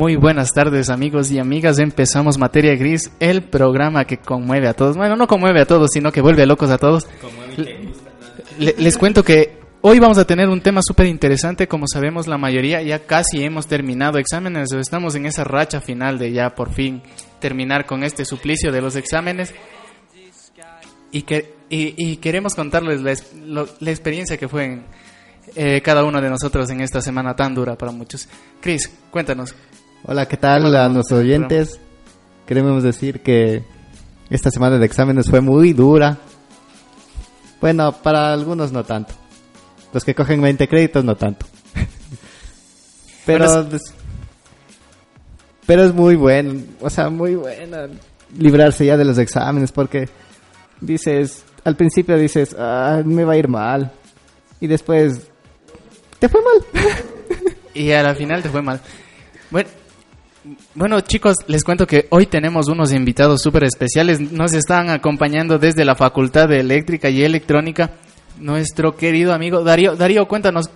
Muy buenas tardes amigos y amigas, empezamos Materia Gris, el programa que conmueve a todos, bueno, no conmueve a todos, sino que vuelve locos a todos. les cuento que hoy vamos a tener un tema súper interesante, como sabemos la mayoría ya casi hemos terminado exámenes, estamos en esa racha final de ya por fin terminar con este suplicio de los exámenes y, que, y, queremos contarles la, la, experiencia que fue en, eh, cada uno de nosotros en esta semana tan dura para muchos. Cris, cuéntanos. Hola, ¿qué tal a nuestros oyentes? Queremos decir que esta semana de exámenes fue muy dura. Bueno, para algunos no tanto. Los que cogen 20 créditos no tanto. pero pero es muy bueno, o sea, muy bueno librarse ya de los exámenes porque dices, al principio dices, ah, me va a ir mal. Y después te fue mal. y a la final te fue mal. Bueno, bueno, chicos, les cuento que hoy tenemos unos invitados súper especiales. Nos están acompañando desde la Facultad de Eléctrica y Electrónica nuestro querido amigo Darío. Darío, cuéntanos,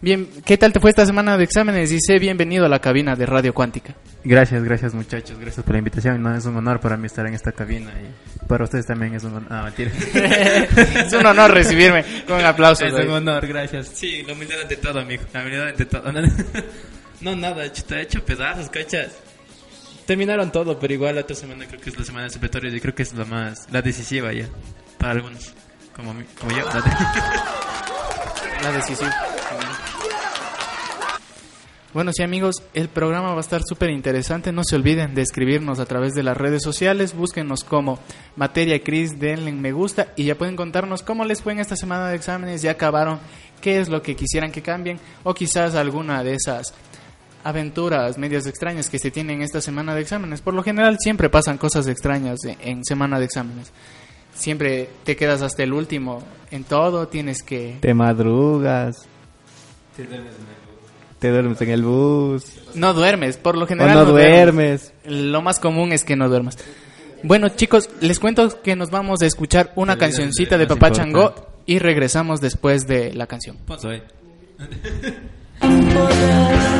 bien, ¿qué tal te fue esta semana de exámenes? Y sé bienvenido a la cabina de Radio Cuántica. Gracias, gracias muchachos, gracias por la invitación. No, es un honor para mí estar en esta cabina y para ustedes también es un honor. Ah, mentira. es un honor recibirme con un aplauso. Es un honor, gracias. Sí, la humildad ante todo, amigo. La humildad ante todo. No, nada, está hecho pedazos, cachas. Terminaron todo, pero igual la otra semana creo que es la semana de supletorios y creo que es la más, la decisiva ya, para algunos, como, yo. La, decisiva. Bueno, sí amigos, el programa va a estar súper interesante. No se olviden de escribirnos a través de las redes sociales. Búsquenos como Materia Cris, denle me gusta y ya pueden contarnos cómo les fue en esta semana de exámenes. Ya acabaron, qué es lo que quisieran que cambien o quizás alguna de esas aventuras medias extrañas que se tienen esta semana de exámenes. Por lo general siempre pasan cosas extrañas en semana de exámenes. Siempre te quedas hasta el último en todo, tienes que... Te madrugas. Te duermes en el bus. No duermes, por lo general. no, duermes. Lo más común es que no duermas. Bueno, chicos, les cuento que nos vamos a escuchar una cancioncita de Papá Changó y regresamos después de la canción.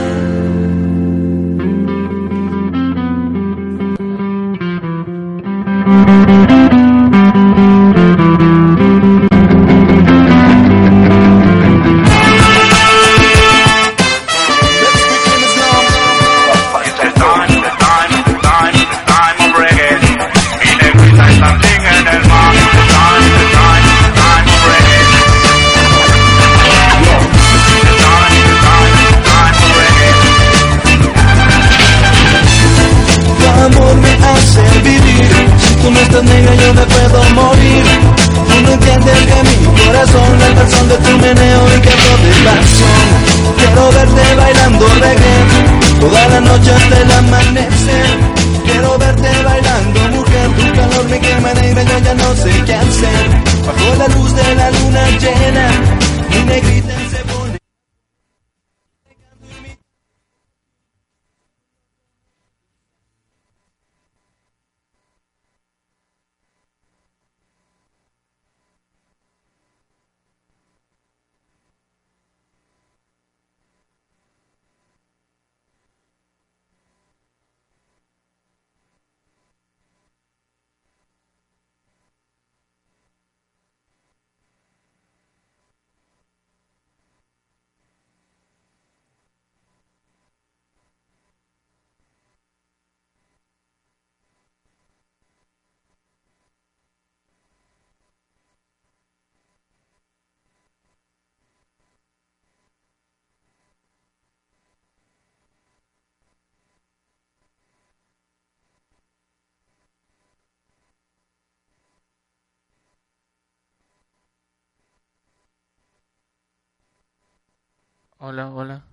Hola, hola.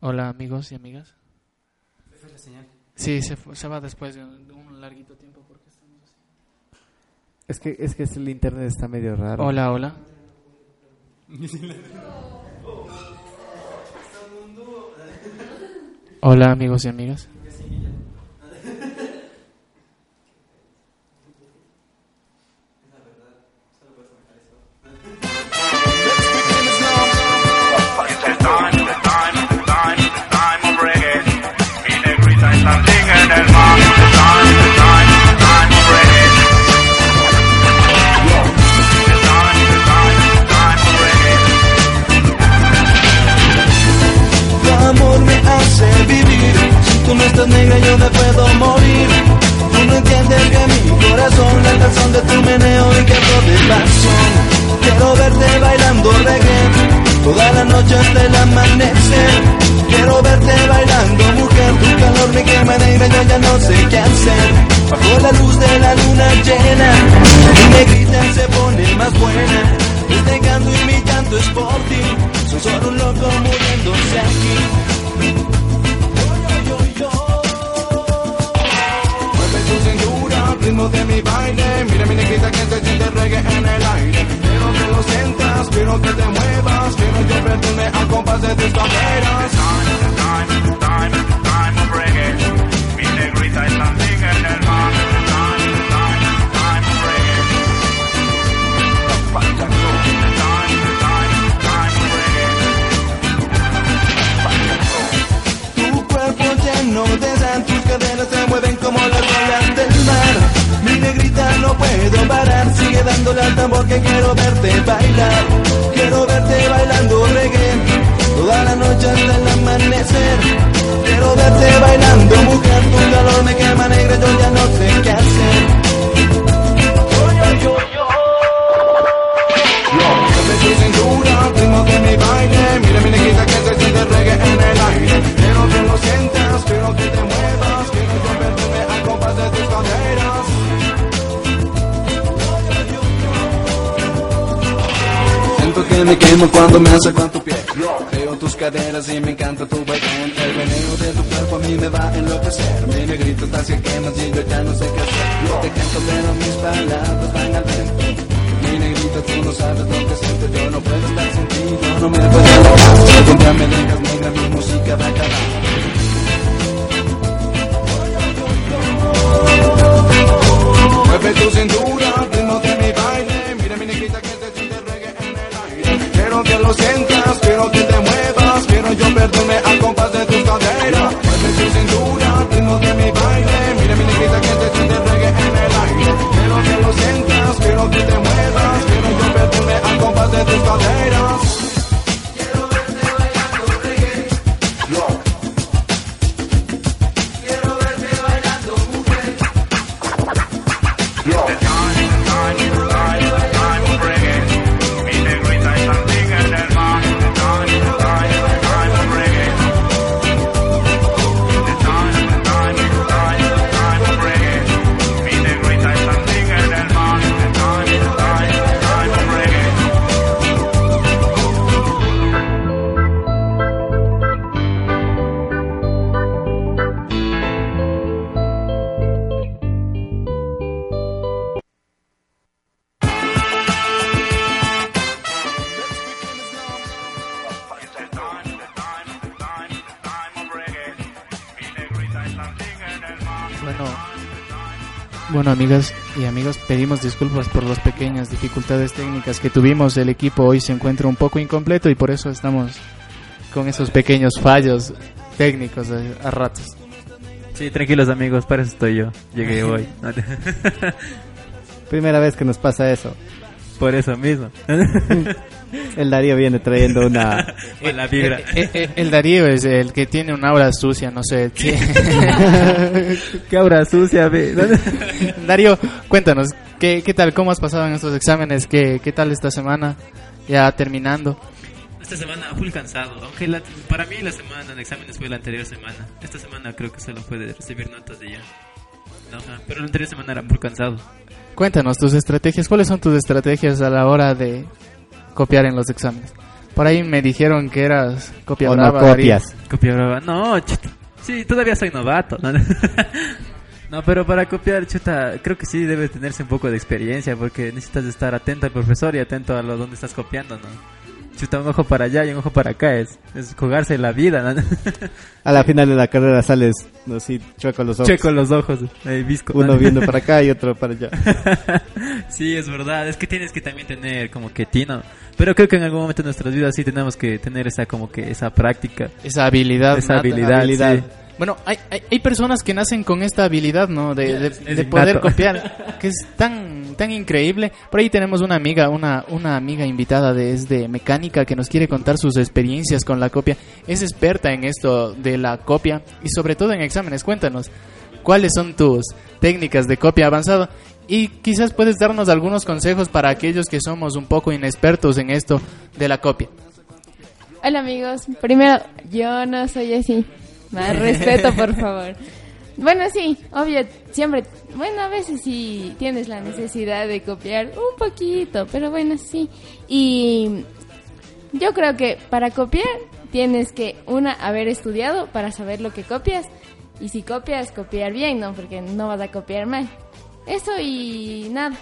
Hola, amigos y amigas. ¿Se fue la señal? Sí, se, fue- se va después de un, de un larguito tiempo. Porque estamos así. Es que, es que el internet está medio raro. Hola, hola. Hola, amigos y amigas. De la luna llena, mi negrita se pone más buena. Este canto y mi llanto es por ti. Soy solo un loco muriéndose aquí. Mueve tu cintura al ritmo de mi baile. Mira mi negrita que se siente reggae en el aire. Quiero que lo sientas, quiero que te muevas. Quiero yo verme al compás de tus caderas. Tu caderas se mueven como las olas del mar. Mi negrita no puedo parar, sigue dándole al tambor que quiero verte bailar. Quiero verte bailando reggae, toda la noche hasta el amanecer. Quiero verte bailando mujer, tu calor me quema negra, yo ya no sé qué hacer. Mueve tu cintura al ritmo de mi baile Mira mi negrita que se siente reggae en el aire Quiero que lo sientas, quiero que te muevas yo Siento que me quemo cuando me a tu piel Veo tus caderas y me encanta tu baile El veneno de tu cuerpo a mí me va a enloquecer. Mi negrito está se quemas y yo ya no sé qué hacer. Yo te canto pero mis palabras van al viento Mi negrito tú no sabes lo que siento. Yo no puedo estar sin ti, no me puedo día me dejas negra mi música va a acabar Mueve tu cintura de mi baile. Mira mi negrita que se siente reggae en el aire. Quiero que lo sientas, quiero que te muevas. Quiero yo perderme al compás de tus caderas. Mueve tu cintura ritmo de mi baile. Mira mi negrita que se siente reggae en el aire. Quiero que lo sientas, quiero que te muevas. Quiero yo perderme al compás de tus caderas bueno, amigas y amigos, pedimos disculpas por las pequeñas dificultades técnicas que tuvimos. El equipo hoy se encuentra un poco incompleto y por eso estamos con esos pequeños fallos técnicos a, ratos. Sí, tranquilos amigos, para eso estoy yo. Llegué hoy. Primera vez que nos pasa eso. Por eso mismo. El Darío viene trayendo una... la vibra. Eh, eh, el Darío es el que tiene una aura sucia, no sé. sí. Qué aura sucia, ve. Darío, cuéntanos, ¿qué, ¿qué tal? ¿Cómo has pasado en estos exámenes? ¿Qué, ¿Qué tal esta semana? Ya terminando. Esta semana full cansado, aunque la- para mí la semana de exámenes fue la anterior semana. Esta semana creo que solo fue de recibir notas y ya. No, ajá, pero la anterior semana era full cansado. Cuéntanos tus estrategias. ¿Cuáles son tus estrategias a la hora de copiar en los exámenes? Por ahí me dijeron que eras copia O no brava, copias. Copia brava. No, chuta. Sí, todavía soy novato. ¿no? No, pero para copiar, chuta, creo que sí debe tenerse un poco de experiencia porque necesitas estar atento al profesor y atento a lo donde estás copiando, ¿no? Chuta, un ojo para allá y un ojo para acá es, es jugarse la vida, ¿no? A la final de la carrera sales, no sí, chueco los ojos. Checo los ojos, eh, visco. Uno viendo para acá y otro para allá. Sí, es verdad. Es que tienes que también tener como que tino. Pero creo que en algún momento de nuestras vidas sí tenemos que tener esa como que esa práctica. Esa habilidad. Esa habilidad, habilidad. sí. Bueno, hay, hay, hay personas que nacen con esta habilidad, ¿no? De, de- de poder copiar, que es tan tan increíble. Por ahí tenemos una amiga, una, una amiga invitada desde mecánica que nos quiere contar sus experiencias con la copia. Es experta en esto de la copia y sobre todo en exámenes. Cuéntanos, ¿cuáles son tus técnicas de copia avanzado? Y quizás puedes darnos algunos consejos para aquellos que somos un poco inexpertos en esto de la copia. Hola amigos, primero, yo no soy así. Más respeto, por favor. Bueno, sí, obvio, siempre, bueno, a veces sí tienes la necesidad de copiar un poquito, pero bueno, sí. Y yo creo que para copiar tienes que, una, haber estudiado para saber lo que copias. Y si copias, copiar bien, ¿no? Porque no vas a copiar mal. Eso y nada.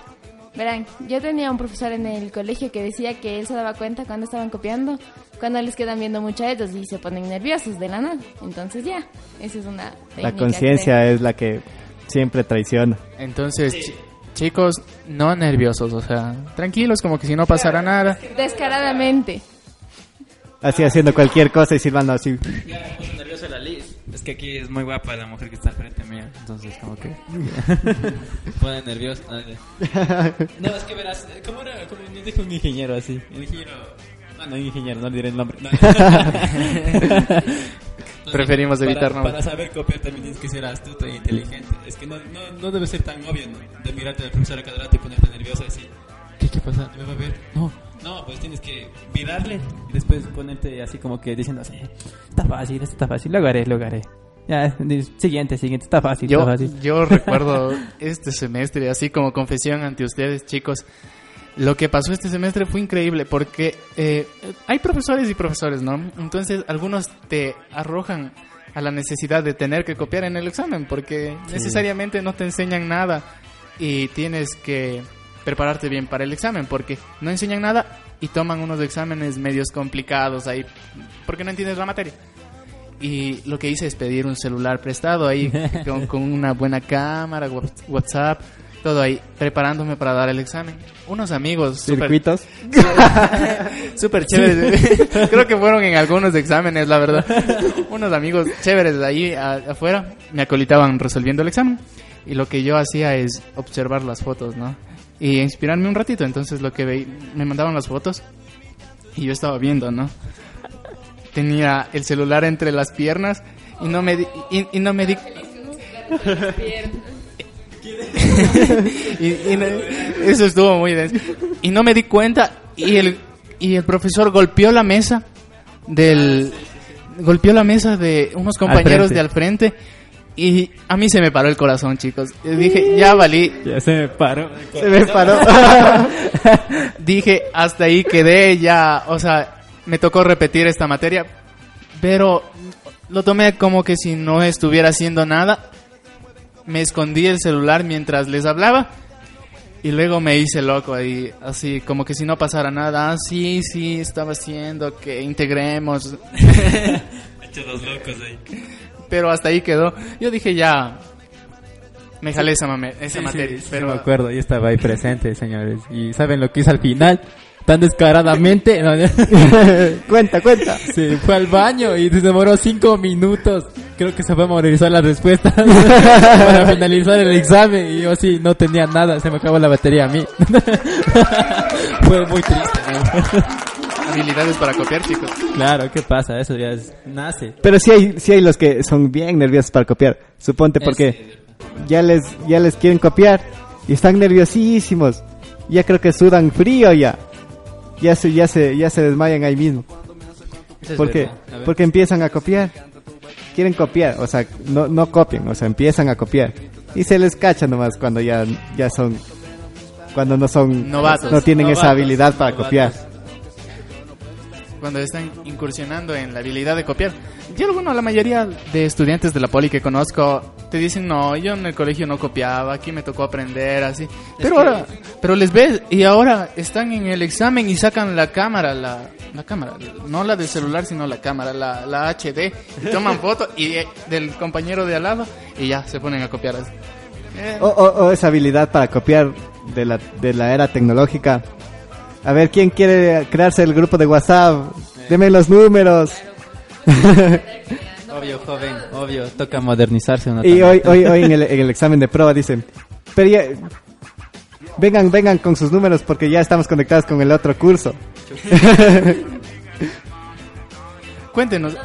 Verán, yo tenía un profesor en el colegio que decía que él se daba cuenta cuando estaban copiando, cuando les quedan viendo mucho a ellos y se ponen nerviosos de la nada. Entonces ya, esa es una técnica. La conciencia es la que siempre traiciona. Entonces, chi- chicos, no nerviosos, o sea, tranquilos, como que si no pasara nada. Descaradamente. Así haciendo cualquier cosa y silbando así. Es que aquí es muy guapa la mujer que está frente mía. Entonces, como que. Pone nerviosa. No, es que verás. ¿Cómo era? Como nos dijo un ingeniero así. Un ingeniero. No, no, ingeniero, no le diré el nombre. No. Preferimos Para- evitar nombres. Para saber copiar también tienes que ser astuto e inteligente. Es que no, no, no debe ser tan obvio, ¿no? De mirarte al profesor a cada rato y ponerte nervioso y decir, ¿qué, qué pasa? ¿Me va a ver? No, no, pues tienes que mirarle y después ponerte así como que diciendo así, está fácil, esto está fácil, lo haré, lo haré. Ya, siguiente, siguiente, está fácil, Yo, está fácil. yo recuerdo este semestre, así como confesión ante ustedes, chicos. Lo que pasó este semestre fue increíble porque eh, hay profesores y profesores, ¿no? Entonces, algunos te arrojan a la necesidad de tener que copiar en el examen porque necesariamente no te enseñan nada y tienes que prepararte bien para el examen porque no enseñan nada y toman unos exámenes medios complicados ahí porque no entiendes la materia. Y lo que hice es pedir un celular prestado ahí con, con una buena cámara, WhatsApp, todo ahí, preparándome para dar el examen. Unos amigos súper Circuitos. súper chéveres. Creo que fueron en algunos exámenes, la verdad. Unos amigos chéveres de ahí a- afuera me acolitaban resolviendo el examen. Y lo que yo hacía es observar las fotos, ¿no? Y inspirarme un ratito. Entonces lo que veí, me mandaban las fotos y yo estaba viendo, ¿no? Tenía el celular entre las piernas y no me di, y, y no me di y, y no- eso estuvo muy denso. Y no me di cuenta y el y el profesor golpeó la mesa del golpeó la mesa de unos compañeros de al frente y a mí se me paró el corazón, chicos. Y dije, ya valí. Ya se me paró. Se me paró. Dije, hasta ahí quedé ya, o sea, me tocó repetir esta materia, pero lo tomé como que si no estuviera haciendo nada. Me escondí el celular mientras les hablaba y luego me hice loco ahí, así como que si no pasara nada. Ah, sí, sí, estaba haciendo que integremos, Hecho los locos ahí. Pero hasta ahí quedó. Yo dije, ya, me jalé esa, mame- esa Sí, materia, sí, sí, pero me acuerdo, yo estaba ahí presente, señores. ¿Y saben lo que hizo al final? Tan descaradamente, no, cuenta, cuenta. se fue al baño y se demoró cinco minutos. Creo que se fue a memorizar las respuestas para finalizar el examen. Y yo sí, no tenía nada, se me acabó la batería a mí. fue muy triste. ¿no? Habilidades para copiar, chicos. Claro, ¿qué pasa? Eso ya es, nace. Pero sí hay, sí hay los que son bien nerviosos para copiar. Suponte porque ya les, ya les quieren copiar y están nerviosísimos. Ya creo que sudan frío ya. Ya se, ya se, ya se desmayan ahí mismo. Porque, porque empiezan a copiar. Quieren copiar, o sea, no, no copian, o sea, empiezan a copiar. Y se les cacha nomás cuando ya, ya son, cuando no son, Novatos. no tienen esa habilidad para novatos. copiar. Cuando están incursionando en la habilidad de copiar. Yo alguno, la mayoría de estudiantes de la poli que conozco te dicen, no, yo en el colegio no copiaba, aquí me tocó aprender, así. Pero ahora, pero les ves y ahora están en el examen y sacan la cámara, la, la cámara, no la del celular, sino la cámara, la, la HD, y toman foto y eh, del compañero de al lado y ya se ponen a copiar así. Eh, O, o- o esa habilidad para copiar de la, de la era tecnológica. A ver, ¿quién quiere crearse el grupo de WhatsApp? Deme los números. Obvio, joven, obvio, toca modernizarse. ¿no? Y hoy, hoy, hoy en el, en el examen de prueba dicen, pero ya- vengan, vengan con sus números porque ya estamos conectados con el otro curso. Cuéntenos,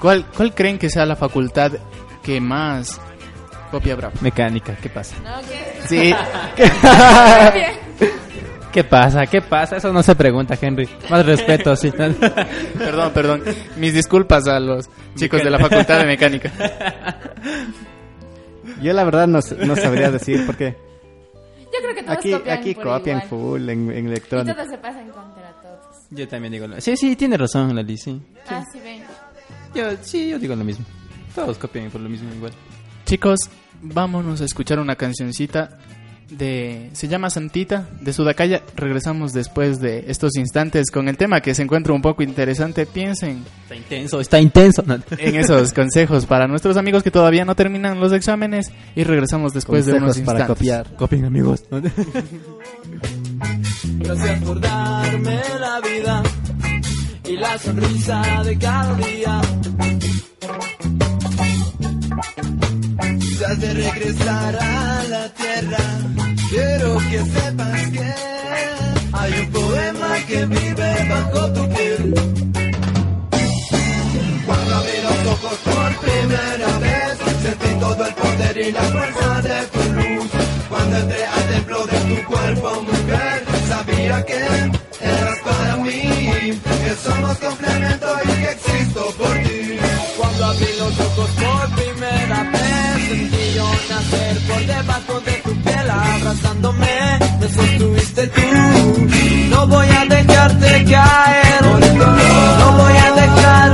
¿cuál, ¿cuál creen que sea la facultad que más copia Bravo? Mecánica, ¿qué pasa? No, que... Sí, ¿Qué pasa? ¿Qué pasa? Eso no se pregunta, Henry. Más respeto, sí. perdón, perdón. Mis disculpas a los chicos de la facultad de mecánica. Yo la verdad no, no sabría decir porque Yo creo que todos aquí, copian aquí por copian igual. full en, en Y electrónica. todos se pasan contra todos. Yo también digo lo Sí, sí, tiene razón, Lali, sí. Ah, sí, ven. Yo, sí, yo digo lo mismo. Todos copian por lo mismo igual. Chicos, vámonos a escuchar una cancioncita de se llama Santita de Sudacaya. Regresamos después de estos instantes con el tema que se encuentra un poco interesante. Piensen Está intenso, está intenso. No. en esos consejos para nuestros amigos que todavía no terminan los exámenes y regresamos después de unos Consejos para instantes. copiar. Copien, amigos. Gracias por darme la vida y la sonrisa de cada día. De regresar a la tierra, quiero que sepas que hay un poema que vive bajo tu piel. Cuando abrí los ojos por primera vez, sentí todo el poder y la fuerza de tu luz. Cuando entré al templo de tu cuerpo, mujer, sabía que eras para mí, que somos complemento y que existo por ti. Cuando abrí los ojos por primera vez, sentí yo nacer por debajo de tu piel, abrazándome, me sostuviste tú. No voy a dejarte caer, no voy a dejar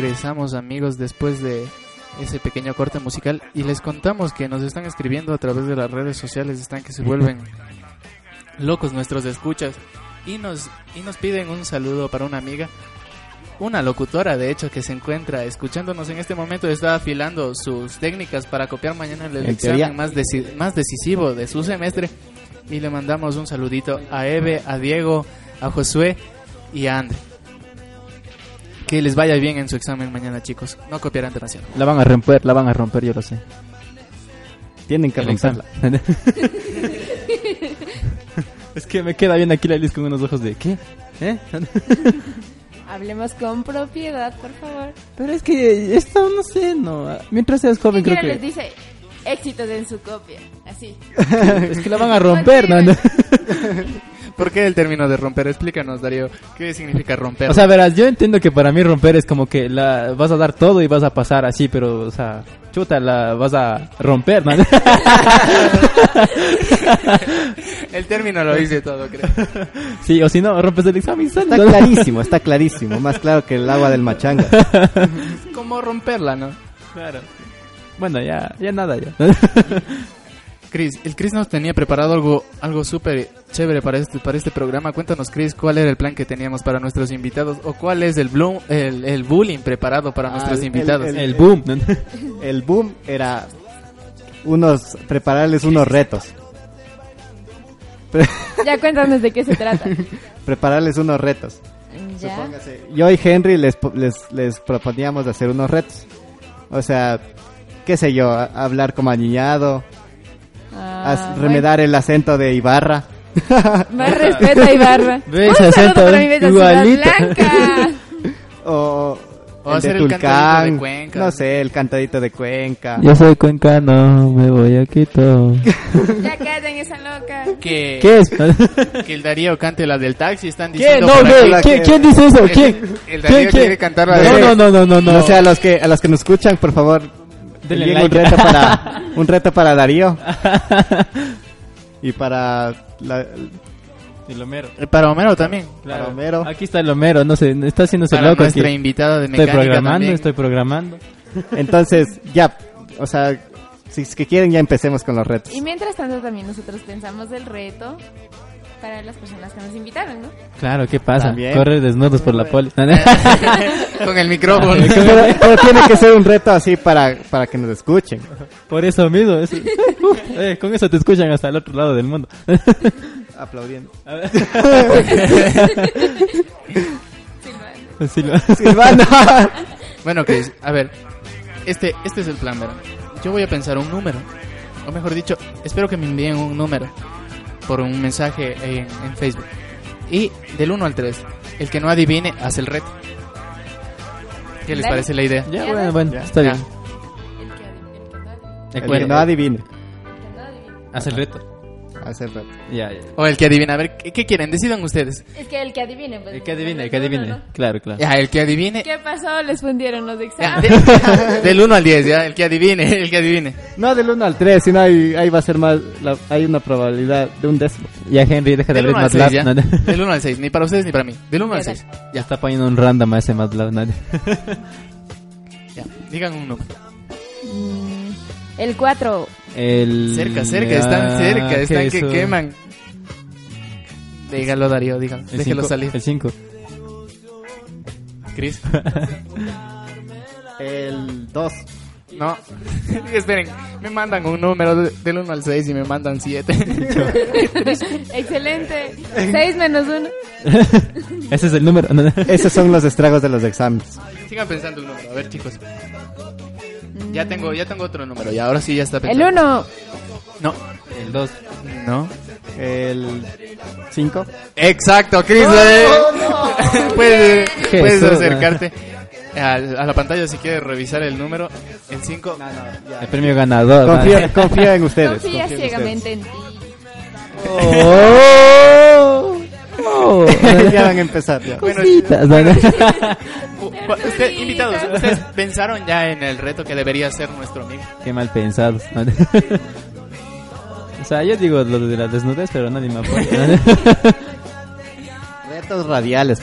Regresamos amigos después de ese pequeño corte musical y les contamos que nos están escribiendo a través de las redes sociales, están que se vuelven locos nuestros escuchas. y nos, y nos piden un saludo para una amiga. Una locutora, de hecho, que se encuentra escuchándonos en este momento, está afilando sus técnicas para copiar mañana el En examen más, deci- más decisivo de su semestre. Y le mandamos un saludito a Eve, a Diego, a Josué y a Andre. Que les vaya bien en su examen mañana, chicos. No copiarán demasiado. La van a romper, la van a romper, yo lo sé. Tienen que El romperla. es que me queda bien aquí la Liz con unos ojos de ¿qué? ¿Eh? Hablemos con propiedad, por favor. Pero es que esto no sé, no. Mientras seas joven creo Mira, les que dice éxitos en su copia. Así. es que la van a romper, ¿no? ¿Por qué el término de romper? Explícanos, Darío. ¿Qué significa romper? O sea, verás, yo entiendo que para mí romper es como que la vas a dar todo y vas a pasar así, pero, o sea, chuta, la vas a romper, ¿no? el término lo dice todo, creo. sí, o si no, rompes el examen. Está ¿no? clarísimo, está clarísimo. Más claro que el agua del machanga. ¿Cómo romperla, no? Claro. Bueno, ya, ya nada, ya. Chris, el Chris nos tenía preparado algo, algo súper chévere para este, para este programa. Cuéntanos, Chris, cuál era el plan que teníamos para nuestros invitados o cuál es el, bloom- el, el bullying preparado para Ah, nuestros el- invitados. el- el boom. El boom era unos prepararles unos retos. Ya cuéntanos de qué se trata. prepararles unos retos. Ya. Supóngase, Yo y Henry les, po- les, les proponíamos de hacer unos retos. O sea, qué sé yo, hablar como aniñado, Ah, as- remedar el acento de Ibarra. bueno. Más respeto a Ibarra. Ve Un ese saludo acento, para mi bella Igualito. Blanca. o O el hacer de el cantadito de Tulcán, Cuenca. no sé, el cantadito de Cuenca. Yo soy cuencano, me voy a Quito. Ya callen esa loca. Que, ¿Qué es? que el Darío cante la del taxi, están ¿Qué? diciendo No, ve, aquí. la ¿quién, que- quién dice eso? El- ¿Quién? el Darío ¿Quién, quiere cantar la no, de- no, no, no, no, no. O sea, a los que a los que nos escuchan, por favor, Denle envíen un like. reto para un reto para Darío y para la, El Homero. Eh, Para Homero también. para Homero. Aquí está el Homero, no sé, está haciéndose Para loco. nuestra aquí. invitada de Estoy mecánica programando, también. estoy programando. Entonces, ya, o sea, si es que quieren ya empecemos con los retos. Y mientras tanto también nosotros pensamos del reto para las personas que nos invitaron, ¿no? Claro, ¿qué pasa? También. Correr desnudos por la poli. Con el micrófono. Pero, pero tiene que ser un reto así para, para que nos escuchen. por eso mismo. es- Eh, con eso te escuchan hasta el otro lado del mundo. Aplaudiendo. Lo- Silvano. Bueno, Chris, a ver, este, este es el plan, ¿verdad? Yo voy a pensar un número, o mejor dicho, espero que me envíen un número por un mensaje en, en Facebook. Y del 1 al 3, el que no adivine hace el reto. ¿Qué les Dale. parece la idea? Ya, bueno, bueno, ya. está Ya. bien. El que Recuerda, no adivine. haz el reto. Hace el reto. Ya, ya. O el que adivine, a ver, ¿qué, qué quieren? Decidan ustedes. Es que el que adivine. Pues, El que adivine, el que adivine. no. Claro, claro. Ya, el que adivine. ¿Qué pasó? Les fundieron los exámenes. de- del 1 al 10, ya, el que adivine, el que adivine. No del 1 al 3, sino ahí, ahí va a ser más, la- hay una probabilidad de un décimo. Ya, Henry, deja de Del abrir 1 al 6, ya. MATLAB. ¿no? Del 1 al 6, ni para ustedes ni para mí. Del 1 al Ya, 6. Ya está poniendo un random a ese MATLAB. ¿no? Ya, digan un número. El 4. El... Cerca, cerca, están cerca, están que queman. Dígalo, Darío, dígalo. El Déjelo cinco, salir. El 5. Chris. El 2. No. Esperen, me mandan un número de- del 1 al 6 y me mandan 7. Excelente. 6 menos 1. Ese es el número. ¿no? Esos son los estragos de los exámenes. Sigan pensando el número, a ver, chicos. Ya tengo, ya tengo otro número, y ahora sí ya está El pensando. 1. No. El 2. No. El 5. Exacto, Chris. eh. puedes, puedes Jesús. acercarte a, a la pantalla si quieres revisar el número. El 5. El premio ganador. ¿no? Confía, confía en ustedes. Confía confía en ciegamente en ti. Oh, oh. ya van a empezar. ya. Bueno, Cositas, ¿no? usted, invitados, ¿ustedes pensaron ya en el reto que debería ser nuestro amigo? Qué mal pensados. O sea, yo digo lo de la desnudez, pero nadie me apoya. Retos radiales.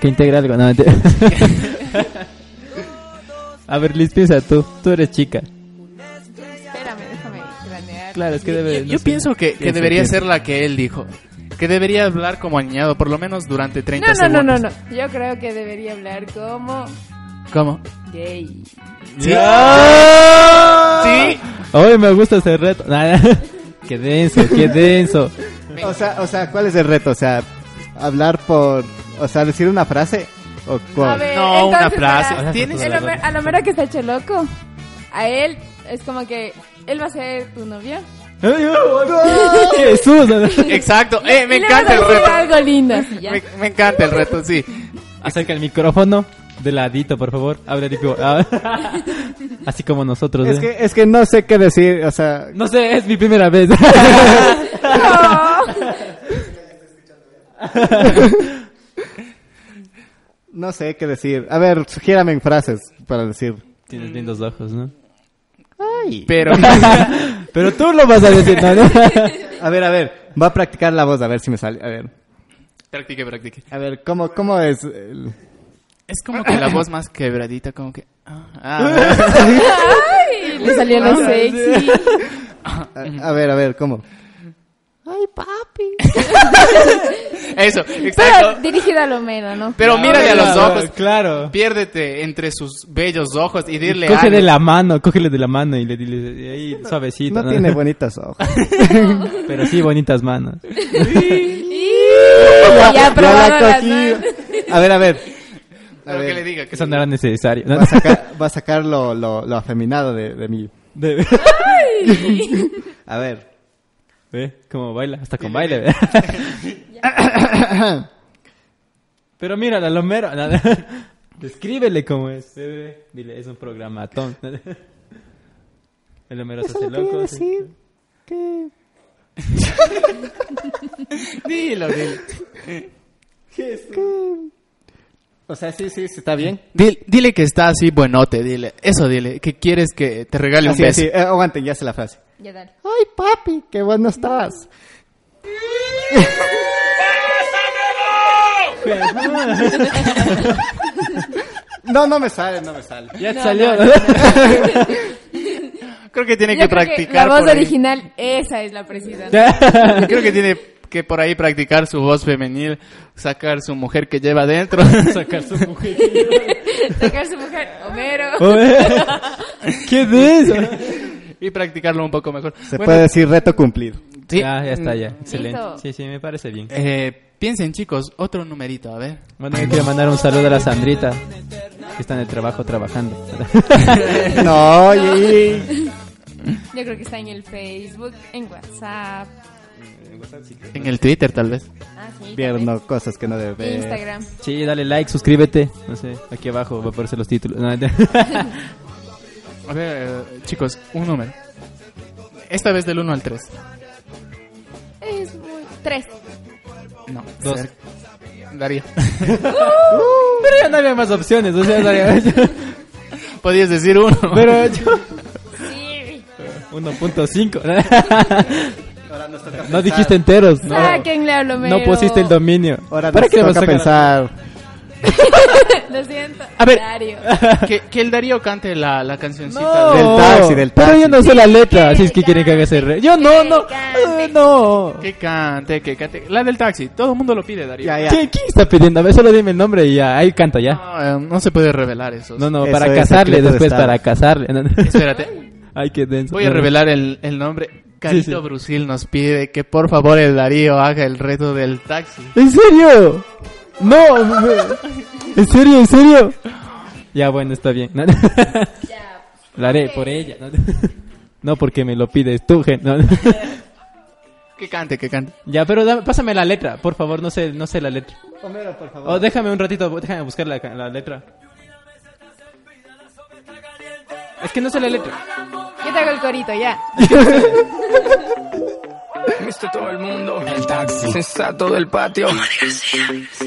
que integra algo. No. A ver, Liz, piensa tú. Tú eres chica. Claro, es que debe. Yo, no yo pienso que, que debería ser la que él dijo. Que debería hablar como aniñado, por lo menos durante 30 No, no, no, segundos. no, no. Yo creo que debería hablar como ¿Cómo? gay. ¿Sí? Sí. Hoy me gusta ese reto. Nada. Qué denso, qué denso. O sea, o sea, ¿cuál es el reto? O sea, hablar por, o sea, decir una frase o A cuál? ver, No, una frase. el Homer- a lo mero que está hecho loco. A él es como que él va a ser tu novio. Jesús. Exacto, eh, me y le vas encanta a el reto. algo lindo. así, ya. Me, me encanta el reto, sí. Acerca el micrófono de ladito, por favor. Habla tipo. ah. Así como nosotros. Es ¿eh? que, es que no sé qué decir, o sea, No sé, es mi primera vez. no sé qué decir. A ver, sugiérame en frases para decir. Tienes lindos ojos, ¿no? Pero Pero tú lo vas a decir, ¿no? A ver, a ver, voy a practicar la voz a ver si me sale. A ver, practique, practique. a ver, ¿cómo, cómo es? el- Es como que la voz más quebradita, como que... ah, ah. Ay, le salió lo sexy. A, a ver, a ver, ¿cómo? Eso, Pero exacto. dirigido a lo mero, ¿no? Pero mírale a los Claro, ojos. Claro. Piérdete entre sus bellos ojos y dile Coge algo. de la mano, cógele de la mano y le dile y ahí suavecito. No tiene bonitos ojos. Pero sí bonitas manos. ya Ya probaron la las cogí. manos. A ver, a ver. A Pero que ver, le diga. que Eso no era necesario. va a sacar, va a sacar lo, lo, lo afeminado de, de mí. De- A ver. ¿Ve? ¿Cómo baila? Hasta con baile. Pero mira, la lomero. Descríbele cómo es. Dile, es un programatón. El lomero se hace loco. sí. Dilo, dilo. O sea, sí, sí, sí, está bien. Dile, dile que está así buenote, dile. Eso dile, que quieres que te regale un beso. así. Eh, aguanten, ya sé la frase. Ya dale. Ay, papi, qué bueno estás. No, no me sale, no me sale. Ya te No, salió. no, no, Creo que tiene Yo que creo practicar la voz por ahí. original, esa es la precisa. Creo que tiene que por ahí practicar su voz femenil, sacar su mujer que lleva adentro. Sacar su mujer. Sacar su mujer, Homero. ¿Qué es eso? y practicarlo un poco mejor. Se Bueno, puede decir reto cumplido. sí. Ya, ya está, ya. Excelente. Listo. Sí, sí, me parece bien. Eh, Piensen, chicos, otro numerito, a ver. Bueno, yo quiero mandar un saludo a la Sandrita, que está en el trabajo trabajando. no. Yo creo que está en el Facebook, en WhatsApp. En el Twitter, tal vez. Ah, sí, Vierno, cosas que no debe ver. Instagram. Sí, dale like, suscríbete. No sé, aquí abajo va a aparecer los títulos. A ver, eh, chicos, un número. Esta vez del 1 al 3. Es 3. No, Dos. cerca. Daría. Pero ya no había más opciones, o sea, daría- Podías decir uno. Pero yo... Sí. 1.5. No dijiste enteros. No, Sáquenle a no pusiste el dominio. Ahora ¿Para nos qué vas a pensar. Lo siento. A ver. Dario. que, que el Darío cante la, la cancioncita. No, de- Del taxi, del Pero taxi. yo no sé la letra, así es que quieren que haga ese re. Yo no, no. cante. eh, no. Que cante, que cante. La del taxi. Todo el mundo lo pide, Darío. Ya, ya. ¿Qué, ¿Quién está pidiendo? A ver, solo dime el nombre y ya. Ahí canta ya. No, eh, no se puede revelar eso. No, no, Eso para es casarle, secreto de después Estado. para casarle. Espérate. Ay, qué denso. Voy a No, revelar el, el nombre. Carito Sí, sí. Brusil nos pide que por favor el Darío haga el reto del taxi. ¿En serio? No. ¿En serio? ¿En serio? Ya, bueno, está bien. No, Lo haré por ella. No, No, porque me lo pides tú, gen. No. Que cante, que cante. Ya, pero dame- pásame la letra, por favor. No sé, no sé la letra. Homero, por favor. O déjame un ratito, déjame buscar la, la letra. Es que no sé la letra. Yo te hago el corito, ya. Viste todo el mundo, el taxi, sensato del patio.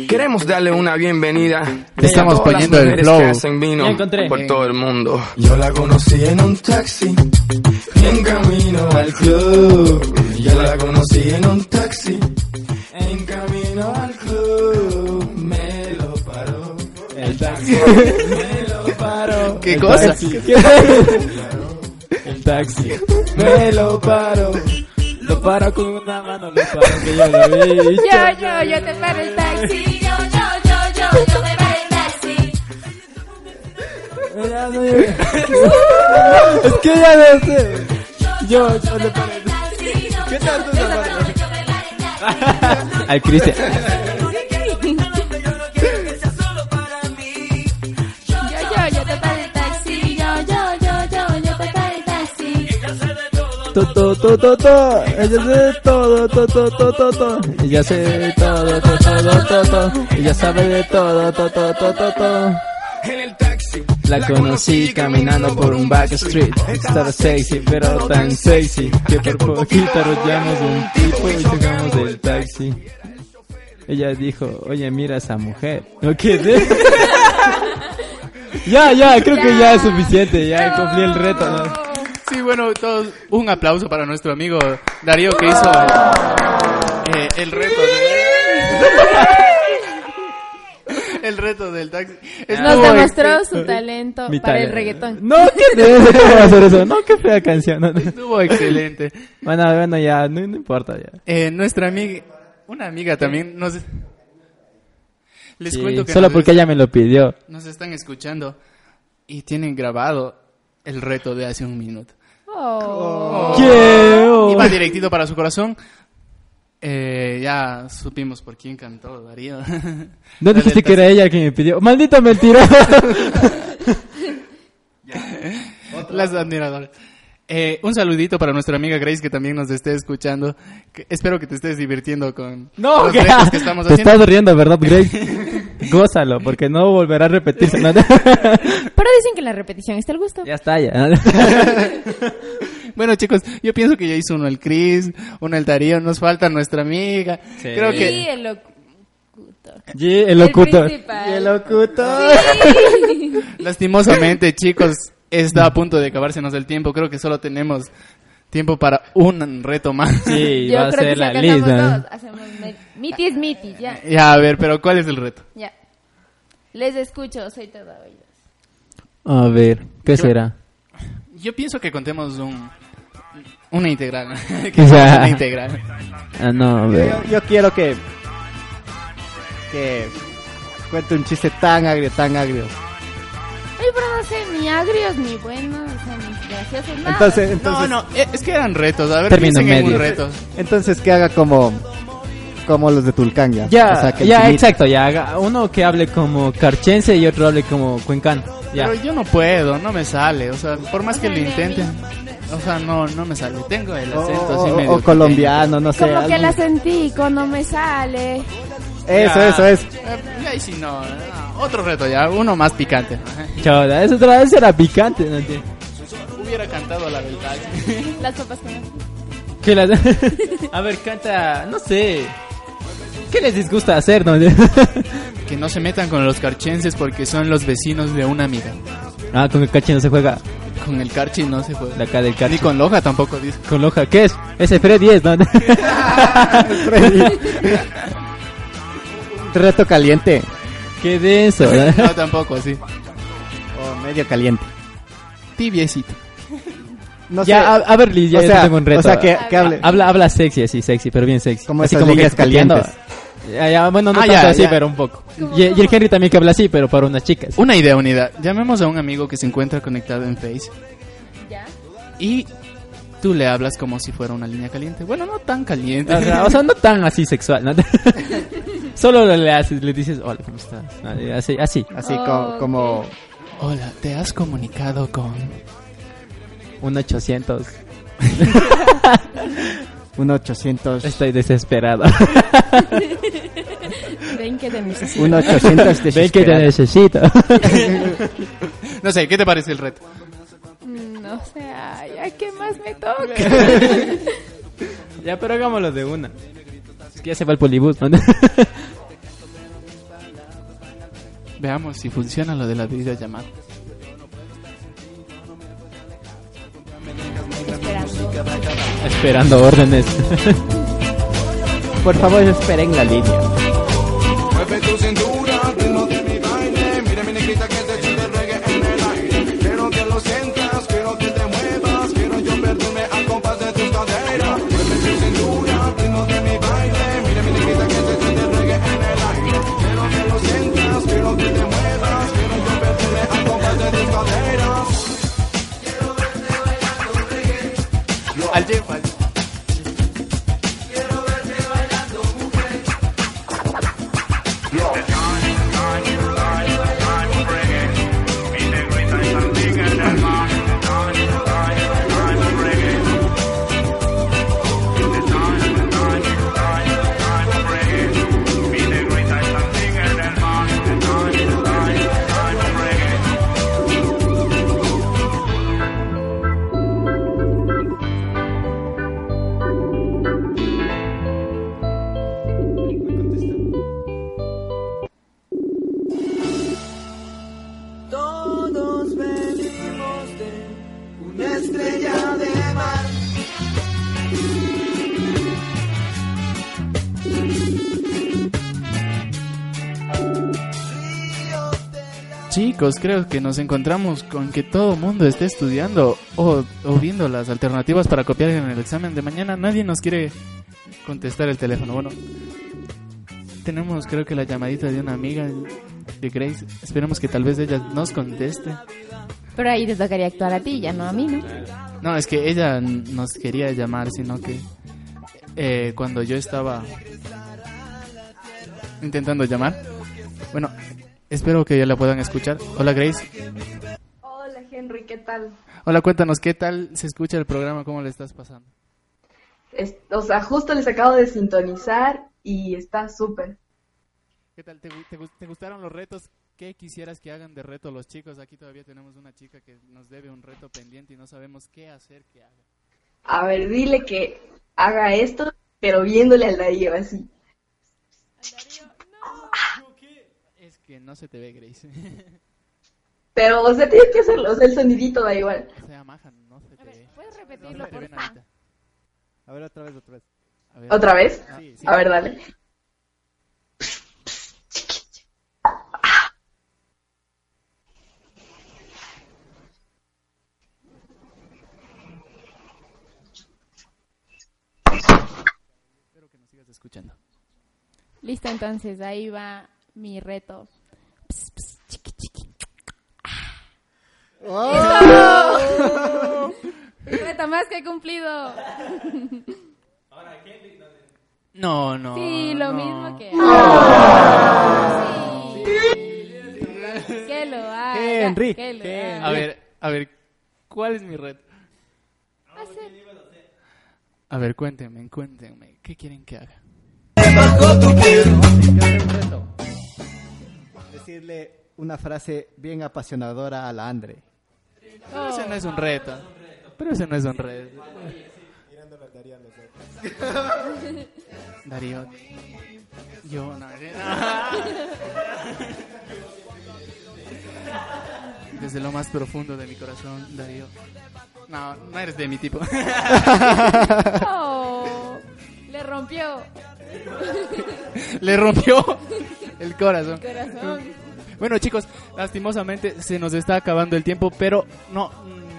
Queremos darle una bienvenida. Estamos a todas las poniendo el flow. que hacen vino Ya encontré. por todo el mundo. Yo la conocí en un taxi, en camino al club. Yo la conocí en un taxi, en camino al club. Me lo paró. El taxi. Me lo paró. ¿Qué cosa? El taxi. Me lo paro. Lo paro con una mano, lo paro que yo lo vi. Yo, yo, yo te paro el taxi. Yo, yo, yo, yo, yo me paré el taxi. Ya no llegué. Es que ya no sé. Yo, yo le paro el ¿Qué tal tú, Al Cristian. To, to, to, to, to. Ella sabe todo, to, to, to, to, to. Ella sabe de todo, to, to, to, to. Ella sabe de todo, to, to, to, to, to. En el taxi. La conocí caminando por un backstreet. Estaba sexy, pero tan sexy que por poquito arrollamos un tipo y llegamos del taxi. Ella dijo, oye, mira a esa mujer. ¿No quedé? ya, ya, creo que ya es suficiente. Ya cumplí el reto. ¿no? Sí, bueno, todos, un aplauso para nuestro amigo Darío que hizo eh, el reto de- el reto del taxi. Nos Estuvo demostró ex- su talento Mi para el talento. reggaetón. No, ¿qué eso? ¿Cómo va a hacer eso? No, qué fea canción. No, no. Estuvo excelente. Bueno, bueno, ya, no, no importa ya. Eh, nuestra amiga, una amiga también nos... Les Sí, cuento que solo nos, porque ella me lo pidió. nos están escuchando y tienen grabado el reto de hace un minuto. Oh. Oh. Iba directito para su corazón. Eh, ya supimos por quién cantó Darío. ¿No dijiste que era ella quien me pidió? ¡Maldito mentiroso! Las admiradoras. Eh, un saludito para nuestra amiga Grace que también nos esté escuchando. Que- espero que te estés divirtiendo con No, los que, que estamos te haciendo. estás riendo, ¿verdad, Grace? Gózalo, porque no volverá a repetirse. ¿no? Pero dicen que la repetición está el gusto. ya está, ya. Bueno, chicos, yo pienso que ya hizo uno el Chris, uno el Darío, nos falta nuestra amiga. Creo Y que el locutor. Y el locutor. Y el locutor. lastimosamente, chicos, está a punto de acabársenos el tiempo. Creo que solo tenemos tiempo para un reto más. Sí, Yo va a ser la lista. dos, hacemos mitis, mitis, ya, Ya, a ver, pero ¿cuál es el reto? ya. Les escucho, soy todo oídos. A ver, ¿qué será? Yo pienso que contemos un una integral. que Ya. sea una integral. Ah, no, a ver. Yo, yo quiero que. que. cuente un chiste tan agrio, tan agrio. No sé, ni agrios, ni buenos, ni graciosos, nada. Entonces, No, entonces. no, eh, es que eran retos. A ver, un medio. reto. Entonces que haga como. como los de Tulcán ya. Ya, O sea, que ya, exacto, ya. haga Uno que hable como carchense y otro hable como cuencano. Ya. Pero yo no puedo, no me sale. O sea, por más que lo intenten. O sea, no, no me sale. Tengo el acento o- así o- medio o colombiano, no sé. Como que algo. la sentí, no me sale. Eso, Ya. eso es. Eh, y ahí sí no, no, Otro reto ya, uno más picante. Choda, eso otra vez era picante, ¿no? Hubiera cantado la del taxi. Las papas con la- A ver, canta, no sé. ¿Qué les disgusta hacer, no? Que no se metan con los carchenses porque son los vecinos de una amiga. ah, con el cachi no se juega. Con el carchi no se juega. De acá del. Ni con Loja tampoco dice. Con Loja, ¿qué es? Ese Freddy es, ¿no? Reto caliente. Qué denso, ¿no? No, tampoco, sí. O medio caliente. Tibiecito. No Ya, a, sé. a ver, Liz, ya o sea, tengo un reto. o sea, que, que hable. Habla, habla sexy, así, sexy, pero bien sexy. Como así esas ligas que calientes. Ya, ya, bueno, no Ah, tanto ya, así, ya. pero un poco. Y, y el Henry también que habla así, pero para unas chicas. Una idea unida. Llamemos a un amigo que se encuentra conectado en Face ¿Ya? y tú le hablas como si fuera una línea caliente. Bueno, no tan caliente. O sea, o sea, no tan así sexual, ¿no? Solo le haces, le dices, hola, ¿cómo estás? Así, así. Así Oh, co- ok. como. Hola, ¿te has comunicado con...? Un 800. Un 800. Estoy desesperado. Ven que te necesito. Un 800 de Ven que te necesito. No sé, ¿qué te parece el reto? Mm, No sé, ay, ay, ¿qué más me toca? ya, pero hagámoslo de una. Es que ya se va el polibús, ¿no? Veamos si funciona lo de la videollamada. Esperando órdenes. Por favor, esperen la línea. Chicos, creo que nos encontramos con que todo mundo esté estudiando o, o viendo las alternativas para copiar en el examen de mañana. Nadie nos quiere contestar el teléfono. Bueno, tenemos creo que la llamadita de una amiga de Grace. Esperemos que tal vez ella nos conteste. Pero ahí te tocaría actuar a ti, ya no a mí, ¿no? No, es que ella nos quería llamar, sino que eh, cuando yo estaba intentando llamar, bueno, espero que ya la puedan escuchar. Hola Grace, Hola Henry, ¿qué tal? hola cuéntanos qué tal se escucha el programa, cómo le estás pasando. Es- o sea, justo les acabo de sintonizar y está súper. ¿Qué tal? ¿Te, gu- te gu- te gustaron los retos? ¿Qué quisieras que hagan de reto los chicos? Aquí todavía tenemos una chica que nos debe un reto pendiente y no sabemos qué hacer que haga. A ver, dile que haga esto, pero viéndole al Darío así. Es que no se te ve, Grace. Pero, o sea, tienes que hacerlo, o sea, el sonidito da igual. o sea, maja, no se te ve. ¿Puedes No repetirlo, ve por favor? A ver, otra vez, otra vez. A ver. ¿Otra vez? Sí, sí. A ver, dale. Espero que nos sigas escuchando. Listo, entonces, ahí va mi reto. ¡Listo! Reto más que cumplido. No, no. Sí, lo no. mismo que. Sí. Que lo haga. Henry, que lo Henry. haga. A ver, a ver, ¿cuál es mi reto? Hacer- A ver, cuéntenme, cuéntenme, ¿qué quieren que haga? Decirle una frase bien apasionadora a la Andre. Pero ese no es un reto. Pero ese no es un reto. Darío. Yo no. Desde lo más profundo de mi corazón, Darío. No, no eres de mi tipo. Oh, le rompió Le rompió el corazón. el corazón. Bueno chicos, lastimosamente se nos está acabando el tiempo, pero no,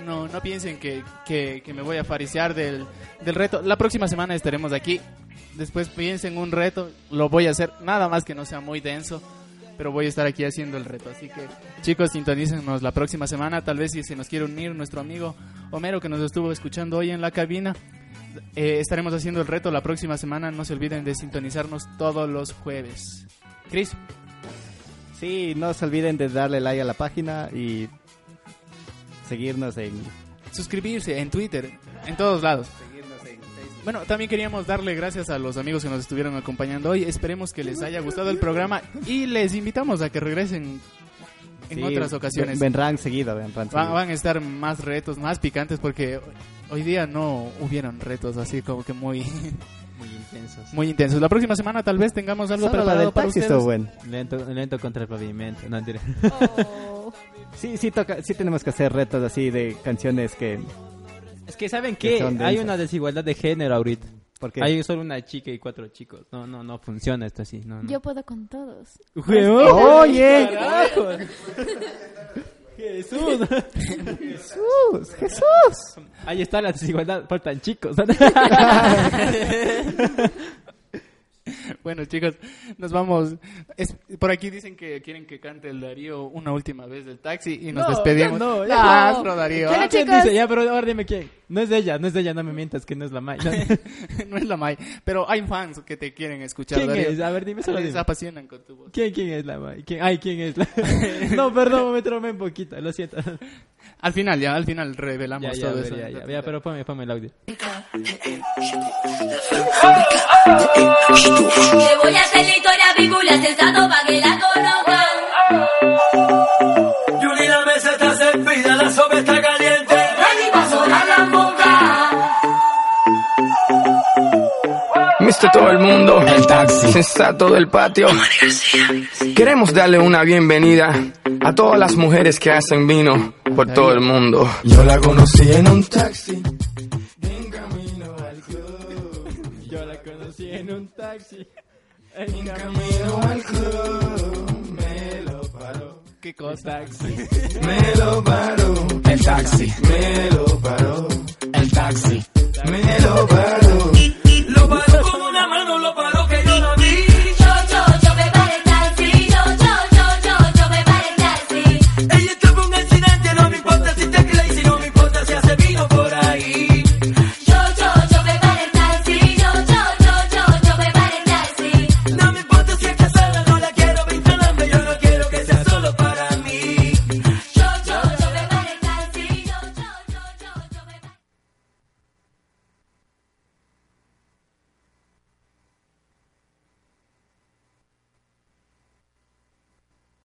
no, no piensen que, que, me voy a farisear del, del reto. La próxima semana estaremos aquí. Después piensen un reto, lo voy a hacer, nada más que no sea muy denso, pero voy a estar aquí haciendo el reto. Así que chicos, sintonícenos la próxima semana. Tal vez si se nos quiere unir nuestro amigo Homero que nos estuvo escuchando hoy en la cabina. eh, estaremos haciendo el reto la próxima semana. No se olviden de sintonizarnos todos los jueves. Chris. Sí, no se olviden de darle like a la página y seguirnos en... suscribirse en Twitter, en todos lados. Bueno, también queríamos darle gracias a los amigos que nos estuvieron acompañando hoy. Esperemos que les haya gustado el programa y les invitamos a que regresen en Sí, otras ocasiones. ven- Vendrán seguido, vendrán Van, seguido. van a estar más retos, más picantes porque hoy día no hubieron retos así como que muy Muy intensos. muy intensos. La próxima semana tal vez tengamos algo Solo la preparado del para taxi ustedes. bueno. Lento, lento contra el pavimento. No. Oh. Sí, sí, toca, sí tenemos que hacer retos así de canciones que... Es que ¿saben Que qué? son Hay una desigualdad de género ahorita. Porque Hay solo una chica y cuatro chicos. No, no, no funciona esto así. No, no. Yo puedo con todos. ¡Oye! ¡Jesús! ¡Jesús! ¡Jesús! Ahí está la desigualdad, faltan chicos. Bueno, chicos, nos vamos. Es- por aquí dicen que quieren que cante el Darío una última vez del taxi y nos No, despedimos. ya no, ya Ah, no. astro, Darío. Bueno, ah, ¿Quién chicos. dice? Ya, pero ahora dime quién. No es de ella, no es de ella, no me mientas que no es la May. No. no es la May, pero hay fans que te quieren escuchar, ¿Quién Darío. es? A ver, dime, solo Les dime. apasionan con tu voz. ¿Quién, quién es la May? ¿Quién? Ay, ¿quién es la No, perdón, me tromé un poquito, lo siento. Al final, ya, al final revelamos Ya, ya, todo a ver, eso. ya, ya, ya, pero ponme, ponme el audio. Le voy a hacer la historia bíblia sensato para que la conozcan. Yuli, la mesa está servida, la sopa está caliente. Ready pa' sonar la boca. Mister todo el mundo, el taxi, sensato del patio. Queremos darle una bienvenida A todas las mujeres que hacen vino por todo el mundo. Yo la conocí en un taxi. En camino al club. Yo la conocí en un taxi. En camino al club. Me lo paró. ¿Qué cosa? Me lo paró. El taxi, Me lo paró. el taxi. Me lo paró.